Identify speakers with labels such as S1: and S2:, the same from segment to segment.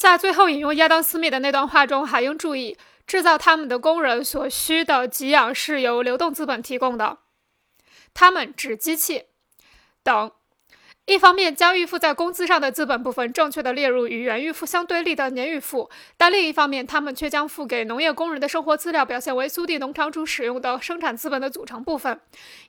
S1: 在最后引用亚当·斯密的那段话中，还应注意，制造他们的工人所需的给养是由流动资本提供的，他们指机器等。一方面将预付在工资上的资本部分正确的列入与原预付相对立的年预付，但另一方面，他们却将付给农业工人的生活资料表现为苏地农场主使用的生产资本的组成部分。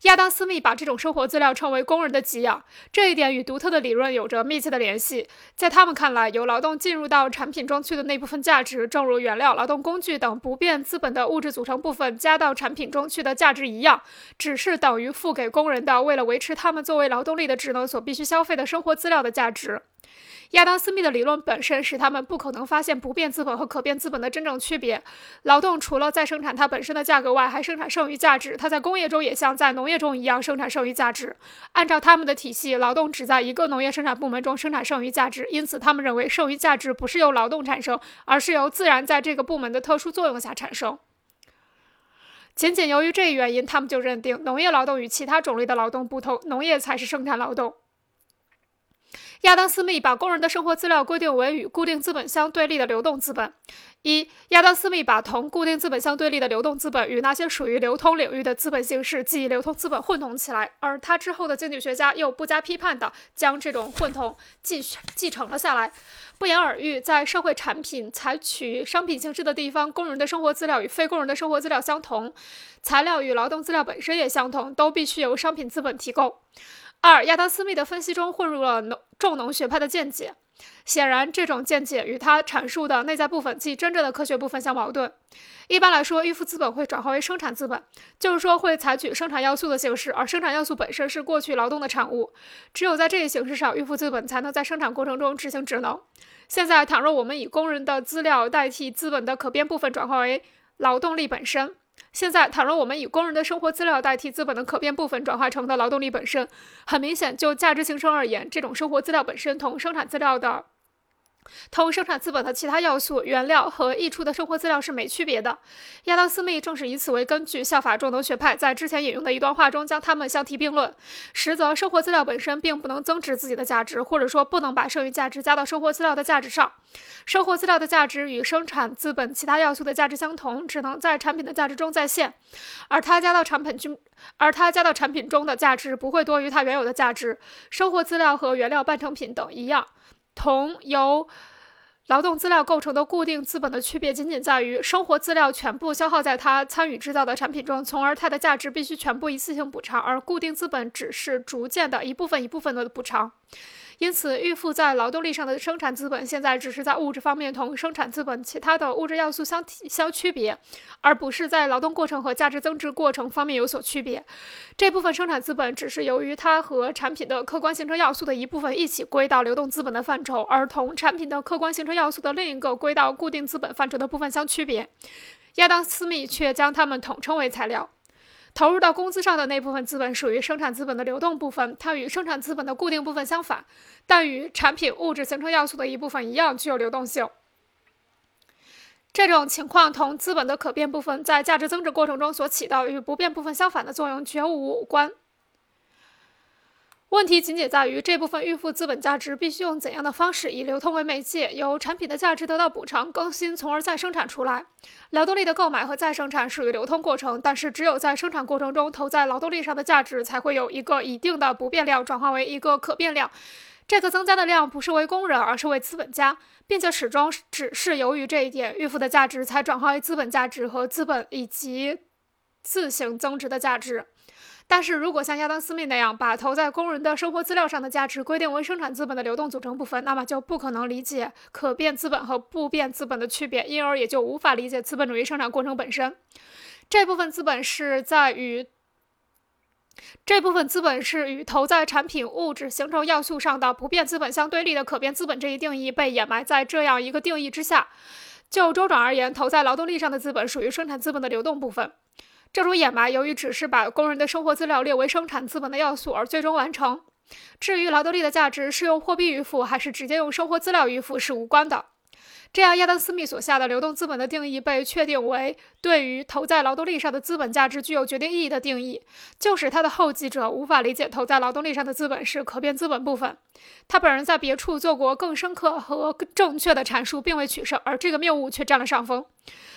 S1: 亚当·斯密把这种生活资料称为工人的给养，这一点与独特的理论有着密切的联系。在他们看来，由劳动进入到产品中去的那部分价值，正如原料、劳动工具等不变资本的物质组成部分加到产品中去的价值一样，只是等于付给工人的为了维持他们作为劳动力的职能所必须。消费的生活资料的价值，亚当·斯密的理论本身使他们不可能发现不变资本和可变资本的真正区别。劳动除了在生产它本身的价格外，还生产剩余价值。它在工业中也像在农业中一样生产剩余价值。按照他们的体系，劳动只在一个农业生产部门中生产剩余价值，因此他们认为剩余价值不是由劳动产生，而是由自然在这个部门的特殊作用下产生。仅仅由于这一原因，他们就认定农业劳动与其他种类的劳动不同，农业才是生产劳动。亚当·斯密把工人的生活资料规定为与固定资本相对立的流动资本。一、亚当·斯密把同固定资本相对立的流动资本与那些属于流通领域的资本形式，即流通资本混同起来，而他之后的经济学家又不加批判地将这种混同继继承了下来。不言而喻，在社会产品采取商品形式的地方，工人的生活资料与非工人的生活资料相同，材料与劳动资料本身也相同，都必须由商品资本提供。二、亚当·斯密的分析中混入了农重农学派的见解，显然这种见解与他阐述的内在部分即真正的科学部分相矛盾。一般来说，预付资本会转化为生产资本，就是说会采取生产要素的形式，而生产要素本身是过去劳动的产物。只有在这一形式上，预付资本才能在生产过程中执行职能。现在，倘若我们以工人的资料代替资本的可变部分转化为劳动力本身。现在，倘若我们以工人的生活资料代替资本的可变部分转化成的劳动力本身，很明显，就价值形成而言，这种生活资料本身同生产资料的。同生产资本的其他要素、原料和溢出的生活资料是没区别的。亚当·斯密正是以此为根据，效法重农学派在之前引用的一段话中将它们相提并论。实则，生活资料本身并不能增值自己的价值，或者说不能把剩余价值加到生活资料的价值上。生活资料的价值与生产资本其他要素的价值相同，只能在产品的价值中再现，而它加到产品中，而它加到产品中的价值不会多于它原有的价值。生活资料和原料半成品等一样。同由劳动资料构成的固定资本的区别，仅仅在于生活资料全部消耗在他参与制造的产品中，从而它的价值必须全部一次性补偿，而固定资本只是逐渐的一部分一部分的补偿。因此，预付在劳动力上的生产资本，现在只是在物质方面同生产资本其他的物质要素相相区别，而不是在劳动过程和价值增值过程方面有所区别。这部分生产资本只是由于它和产品的客观形成要素的一部分一起归到流动资本的范畴，而同产品的客观形成要素的另一个归到固定资本范畴的部分相区别。亚当·斯密却将它们统称为材料。投入到工资上的那部分资本属于生产资本的流动部分，它与生产资本的固定部分相反，但与产品物质形成要素的一部分一样具有流动性。这种情况同资本的可变部分在价值增值过程中所起到与不变部分相反的作用绝无关。问题仅仅在于这部分预付资本价值必须用怎样的方式以流通为媒介，由产品的价值得到补偿、更新，从而再生产出来。劳动力的购买和再生产属于流通过程，但是只有在生产过程中投在劳动力上的价值才会有一个一定的不变量转化为一个可变量。这个增加的量不是为工人，而是为资本家，并且始终只是由于这一点，预付的价值才转化为资本价值和资本以及自行增值的价值。但是如果像亚当·斯密那样把投在工人的生活资料上的价值规定为生产资本的流动组成部分，那么就不可能理解可变资本和不变资本的区别，因而也就无法理解资本主义生产过程本身。这部分资本是在与这部分资本是与投在产品物质形成要素上的不变资本相对立的可变资本这一定义被掩埋在这样一个定义之下。就周转而言，投在劳动力上的资本属于生产资本的流动部分。这种掩埋，由于只是把工人的生活资料列为生产资本的要素而最终完成。至于劳动力的价值是用货币预付还是直接用生活资料预付是无关的。这样，亚当·斯密所下的流动资本的定义被确定为对于投在劳动力上的资本价值具有决定意义的定义，就使他的后继者无法理解投在劳动力上的资本是可变资本部分。他本人在别处做过更深刻和正确的阐述，并未取胜，而这个谬误却占了上风。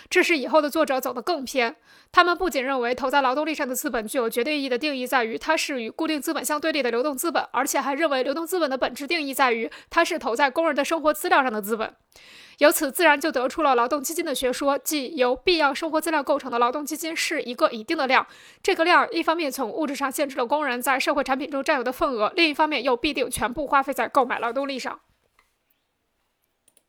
S1: 这使以后的作者走得更偏。他们不仅认为投在劳动力上的资本具有绝对意义的定义在于它是与固定资本相对立的流动资本，而且还认为流动资本的本质定义在于它是投在工人的生活资料上的资本。由此自然就得出了劳动基金的学说，即由必要生活资料构成的劳动基金是一个一定的量。这个量一方面从物质上限制了工人在社会产品中占有的份额，另一方面又必定全部部花费在购买劳动力上。